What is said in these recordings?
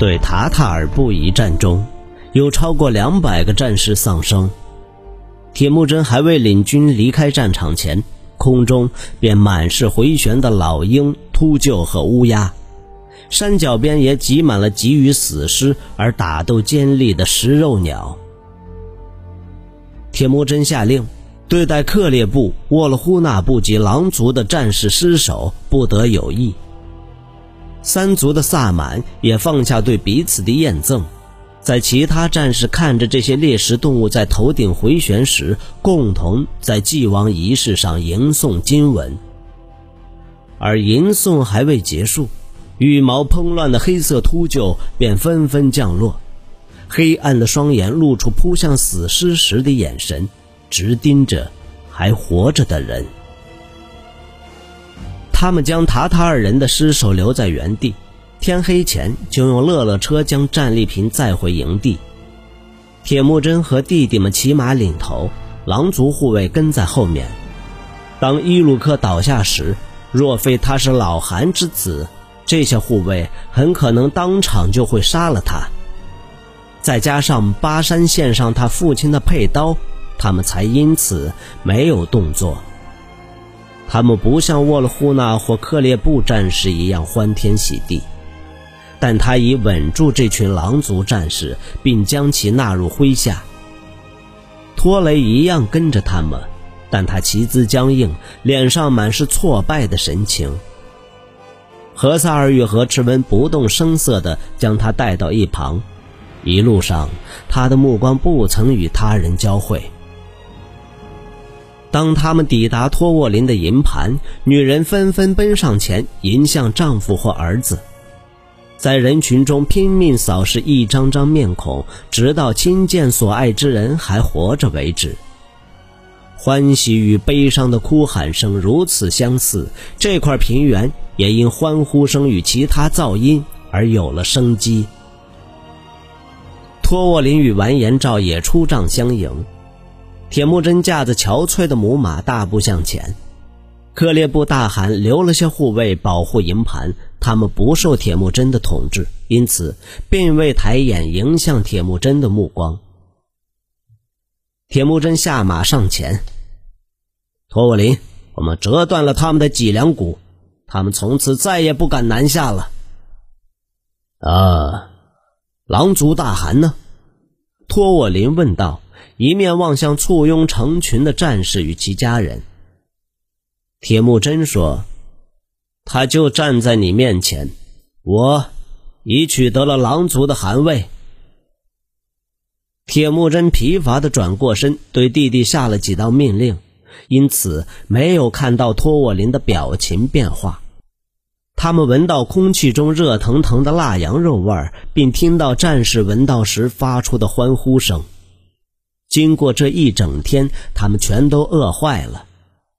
对塔塔尔部一战中，有超过两百个战士丧生。铁木真还未领军离开战场前，空中便满是回旋的老鹰、秃鹫和乌鸦，山脚边也挤满了给予死尸而打斗尖利的食肉鸟。铁木真下令，对待克烈部、沃勒呼纳部及狼族的战士尸首不得有异。三族的萨满也放下对彼此的验赠，在其他战士看着这些猎食动物在头顶回旋时，共同在祭王仪式上吟诵经文。而吟诵还未结束，羽毛蓬乱的黑色秃鹫便纷纷降落，黑暗的双眼露出扑向死尸时的眼神，直盯着还活着的人。他们将塔塔尔人的尸首留在原地，天黑前就用乐乐车将战利品载回营地。铁木真和弟弟们骑马领头，狼族护卫跟在后面。当伊鲁克倒下时，若非他是老韩之子，这些护卫很可能当场就会杀了他。再加上巴山献上他父亲的佩刀，他们才因此没有动作。他们不像沃勒呼纳或克烈布战士一样欢天喜地，但他已稳住这群狼族战士，并将其纳入麾下。托雷一样跟着他们，但他旗姿僵硬，脸上满是挫败的神情。何萨尔与何赤温不动声色地将他带到一旁，一路上他的目光不曾与他人交汇。当他们抵达托沃林的营盘，女人纷纷奔上前迎向丈夫或儿子，在人群中拼命扫视一张张面孔，直到亲见所爱之人还活着为止。欢喜与悲伤的哭喊声如此相似，这块平原也因欢呼声与其他噪音而有了生机。托沃林与完颜赵也出帐相迎。铁木真驾着憔悴的母马大步向前，克烈部大汗留了些护卫保护营盘，他们不受铁木真的统治，因此并未抬眼迎向铁木真的目光。铁木真下马上前，托沃林，我们折断了他们的脊梁骨，他们从此再也不敢南下了。啊，狼族大汗呢？托沃林问道。一面望向簇拥成群的战士与其家人，铁木真说：“他就站在你面前，我已取得了狼族的汗位。”铁木真疲乏的转过身，对弟弟下了几道命令，因此没有看到托沃林的表情变化。他们闻到空气中热腾腾的腊羊肉味儿，并听到战士闻到时发出的欢呼声。经过这一整天，他们全都饿坏了。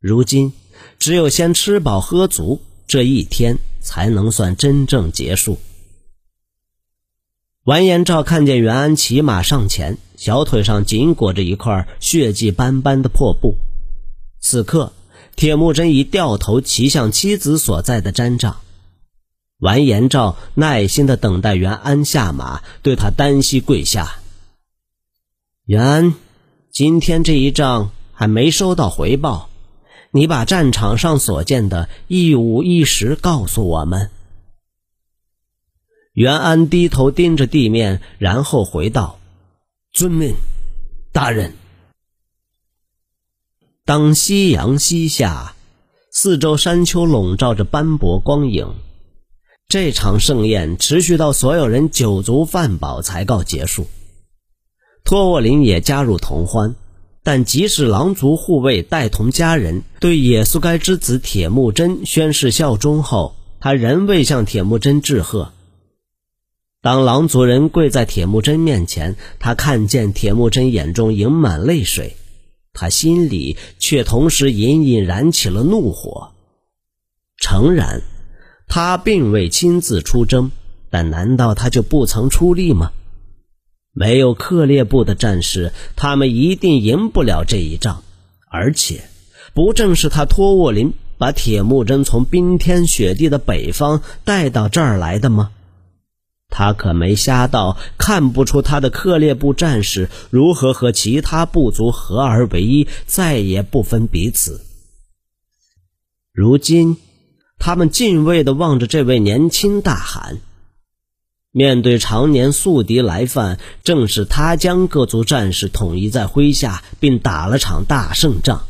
如今，只有先吃饱喝足，这一天才能算真正结束。完颜赵看见袁安骑马上前，小腿上紧裹着一块血迹斑斑的破布。此刻，铁木真已掉头骑向妻子所在的毡帐。完颜赵耐心地等待袁安下马，对他单膝跪下。袁安，今天这一仗还没收到回报，你把战场上所见的一五一十告诉我们。袁安低头盯着地面，然后回道：“遵命，大人。”当夕阳西下，四周山丘笼罩着斑驳光影，这场盛宴持续到所有人酒足饭饱才告结束。托沃林也加入同欢，但即使狼族护卫带同家人对野苏该之子铁木真宣誓效忠后，他仍未向铁木真致贺。当狼族人跪在铁木真面前，他看见铁木真眼中盈满泪水，他心里却同时隐隐燃起了怒火。诚然，他并未亲自出征，但难道他就不曾出力吗？没有克烈部的战士，他们一定赢不了这一仗。而且，不正是他托沃林把铁木真从冰天雪地的北方带到这儿来的吗？他可没瞎到看不出他的克烈部战士如何和其他部族合而为一，再也不分彼此。如今，他们敬畏地望着这位年轻大汗。面对常年宿敌来犯，正是他将各族战士统一在麾下，并打了场大胜仗。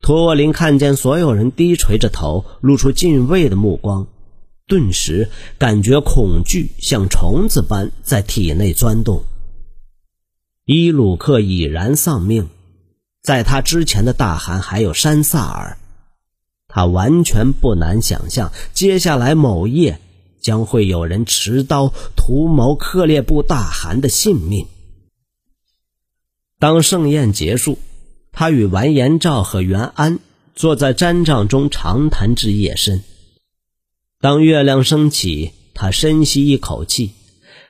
托沃林看见所有人低垂着头，露出敬畏的目光，顿时感觉恐惧像虫子般在体内钻动。伊鲁克已然丧命，在他之前的大汗还有山萨尔，他完全不难想象，接下来某夜。将会有人持刀图谋克烈部大汗的性命。当盛宴结束，他与完颜昭和袁安坐在毡帐中长谈至夜深。当月亮升起，他深吸一口气，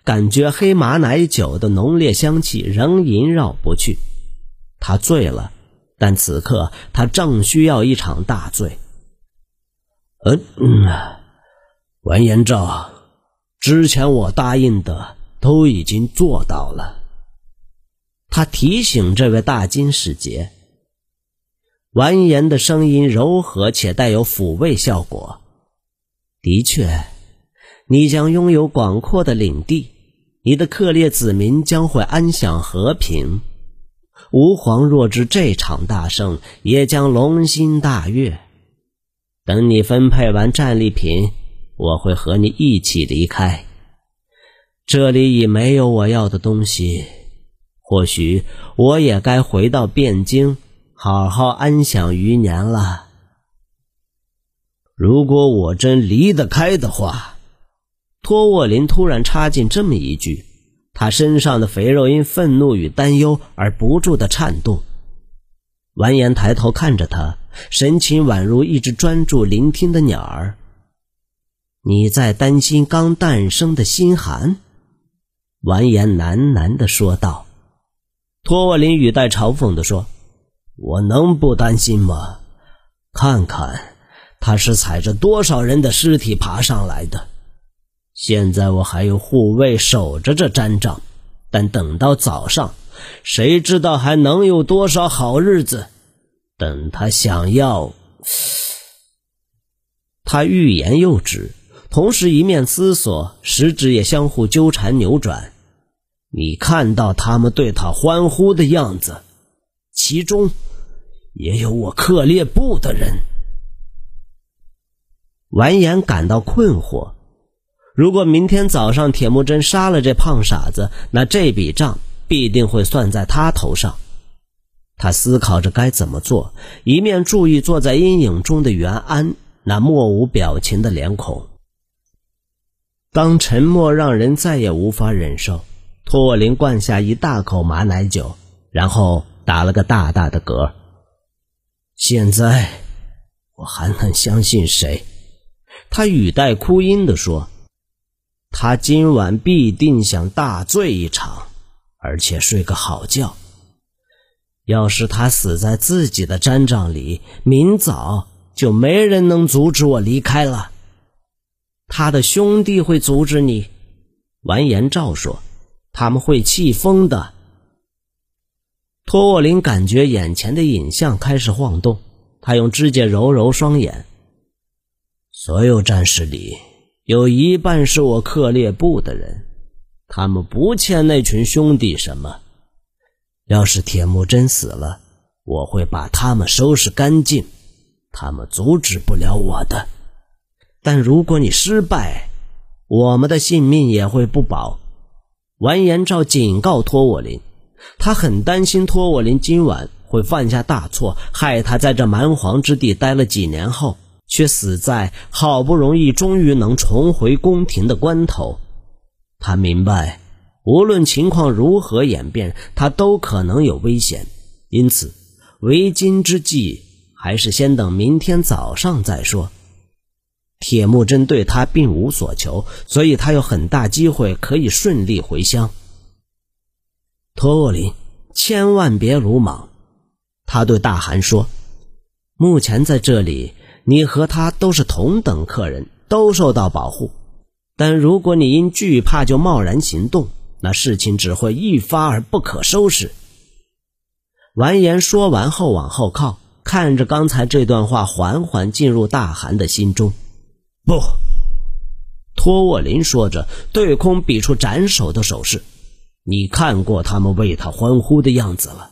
感觉黑马奶酒的浓烈香气仍萦绕不去。他醉了，但此刻他正需要一场大醉。嗯。完颜昭，之前我答应的都已经做到了。他提醒这位大金使节。完颜的声音柔和且带有抚慰效果。的确，你将拥有广阔的领地，你的克烈子民将会安享和平。吾皇若知这场大胜，也将龙心大悦。等你分配完战利品。我会和你一起离开，这里已没有我要的东西。或许我也该回到汴京，好好安享余年了。如果我真离得开的话，托沃林突然插进这么一句，他身上的肥肉因愤怒与担忧而不住的颤动。完颜抬头看着他，神情宛如一只专注聆听的鸟儿。你在担心刚诞生的心寒？完颜喃喃的说道。托沃林语带嘲讽的说：“我能不担心吗？看看他是踩着多少人的尸体爬上来的。现在我还有护卫守着这毡帐，但等到早上，谁知道还能有多少好日子？等他想要……” 他欲言又止。同时，一面思索，食指也相互纠缠扭转。你看到他们对他欢呼的样子，其中也有我克烈部的人。完颜感到困惑。如果明天早上铁木真杀了这胖傻子，那这笔账必定会算在他头上。他思考着该怎么做，一面注意坐在阴影中的袁安那漠无表情的脸孔。当沉默让人再也无法忍受，托沃林灌下一大口马奶酒，然后打了个大大的嗝。现在我还能相信谁？他语带哭音地说：“他今晚必定想大醉一场，而且睡个好觉。要是他死在自己的毡帐里，明早就没人能阻止我离开了。”他的兄弟会阻止你，完颜昭说：“他们会气疯的。”托沃林感觉眼前的影像开始晃动，他用指甲揉揉双眼。所有战士里有一半是我克烈部的人，他们不欠那群兄弟什么。要是铁木真死了，我会把他们收拾干净，他们阻止不了我的。但如果你失败，我们的性命也会不保。完颜昭警告托沃林，他很担心托沃林今晚会犯下大错，害他在这蛮荒之地待了几年后，却死在好不容易终于能重回宫廷的关头。他明白，无论情况如何演变，他都可能有危险。因此，为今之计，还是先等明天早上再说。铁木真对他并无所求，所以他有很大机会可以顺利回乡。托沃林，千万别鲁莽，他对大汗说：“目前在这里，你和他都是同等客人，都受到保护。但如果你因惧怕就贸然行动，那事情只会一发而不可收拾。完颜说完后往后靠，看着刚才这段话缓缓进入大汗的心中。不，托沃林说着，对空比出斩首的手势。你看过他们为他欢呼的样子了。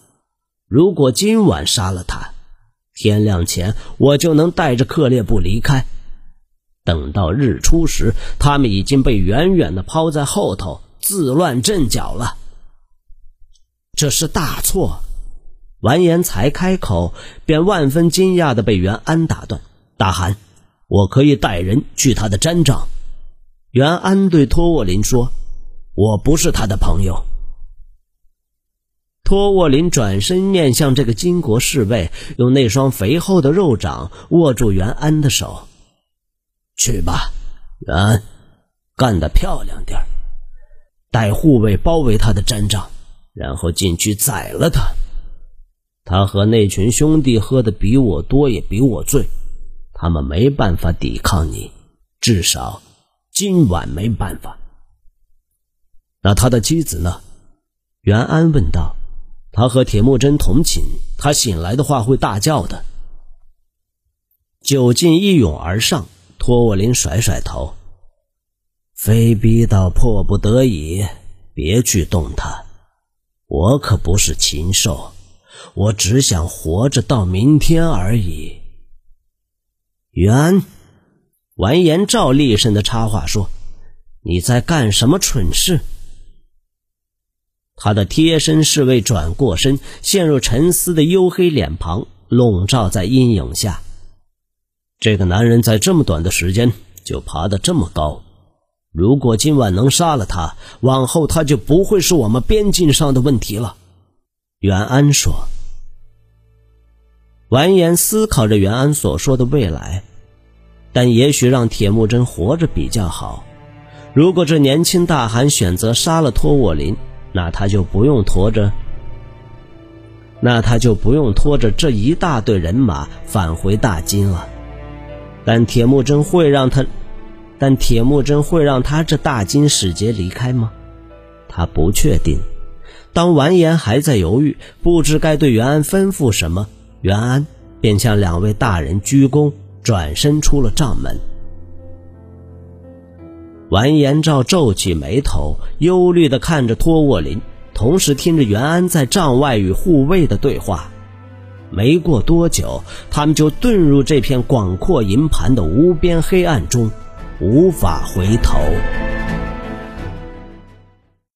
如果今晚杀了他，天亮前我就能带着克烈部离开。等到日出时，他们已经被远远的抛在后头，自乱阵脚了。这是大错。完颜才开口，便万分惊讶的被袁安打断：“大汗，我可以带人去他的毡帐。”袁安对托沃林说：“我不是他的朋友。”托沃林转身面向这个金国侍卫，用那双肥厚的肉掌握住袁安的手：“去吧，袁安，干得漂亮点带护卫包围他的毡帐，然后进去宰了他。”他和那群兄弟喝的比我多，也比我醉，他们没办法抵抗你，至少今晚没办法。那他的妻子呢？袁安问道。他和铁木真同寝，他醒来的话会大叫的。酒劲一涌而上，托沃林甩甩头，非逼到迫不得已，别去动他。我可不是禽兽。我只想活着到明天而已。袁完颜照厉声的插话说：“你在干什么蠢事？”他的贴身侍卫转过身，陷入沉思的黝黑脸庞笼罩在阴影下。这个男人在这么短的时间就爬得这么高，如果今晚能杀了他，往后他就不会是我们边境上的问题了。”袁安说。完颜思考着袁安所说的未来，但也许让铁木真活着比较好。如果这年轻大汗选择杀了托沃林，那他就不用拖着，那他就不用拖着这一大队人马返回大金了。但铁木真会让他，但铁木真会让他这大金使节离开吗？他不确定。当完颜还在犹豫，不知该对袁安吩咐什么。袁安便向两位大人鞠躬，转身出了帐门。完颜照皱起眉头，忧虑地看着托沃林，同时听着袁安在帐外与护卫的对话。没过多久，他们就遁入这片广阔营盘的无边黑暗中，无法回头。